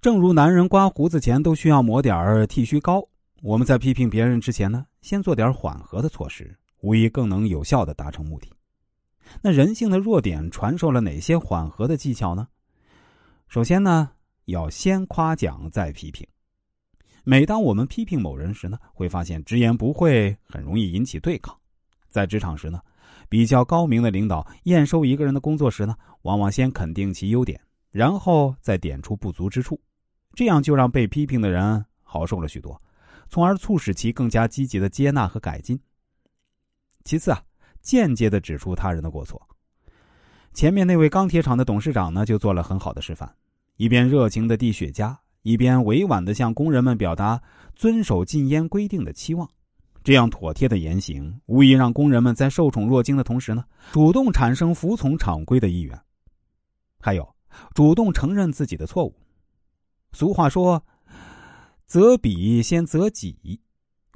正如男人刮胡子前都需要抹点儿剃须膏，我们在批评别人之前呢，先做点缓和的措施，无疑更能有效的达成目的。那人性的弱点传授了哪些缓和的技巧呢？首先呢，要先夸奖再批评。每当我们批评某人时呢，会发现直言不讳很容易引起对抗。在职场时呢，比较高明的领导验收一个人的工作时呢，往往先肯定其优点，然后再点出不足之处。这样就让被批评的人好受了许多，从而促使其更加积极的接纳和改进。其次啊，间接的指出他人的过错。前面那位钢铁厂的董事长呢，就做了很好的示范，一边热情的递雪茄，一边委婉的向工人们表达遵守禁烟规定的期望。这样妥帖的言行，无疑让工人们在受宠若惊的同时呢，主动产生服从厂规的意愿。还有，主动承认自己的错误。俗话说：“责彼先责己。”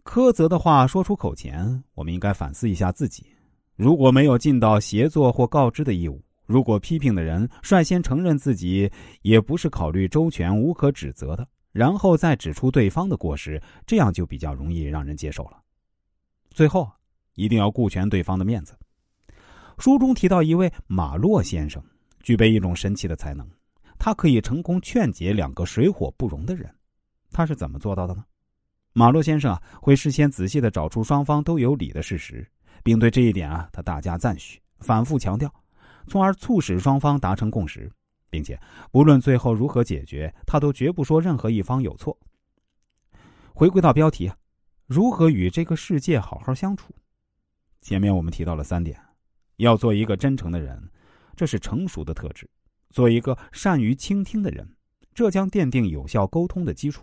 苛责的话说出口前，我们应该反思一下自己。如果没有尽到协作或告知的义务，如果批评的人率先承认自己也不是考虑周全、无可指责的，然后再指出对方的过失，这样就比较容易让人接受了。最后，一定要顾全对方的面子。书中提到一位马洛先生，具备一种神奇的才能。他可以成功劝解两个水火不容的人，他是怎么做到的呢？马洛先生啊，会事先仔细的找出双方都有理的事实，并对这一点啊，他大加赞许，反复强调，从而促使双方达成共识，并且不论最后如何解决，他都绝不说任何一方有错。回归到标题啊，如何与这个世界好好相处？前面我们提到了三点，要做一个真诚的人，这是成熟的特质。做一个善于倾听的人，这将奠定有效沟通的基础；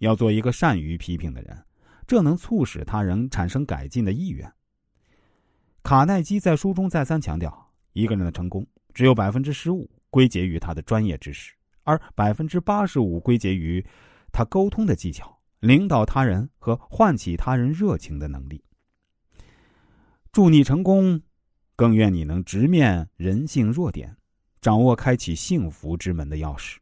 要做一个善于批评的人，这能促使他人产生改进的意愿。卡耐基在书中再三强调，一个人的成功只有百分之十五归结于他的专业知识，而百分之八十五归结于他沟通的技巧、领导他人和唤起他人热情的能力。祝你成功，更愿你能直面人性弱点。掌握开启幸福之门的钥匙。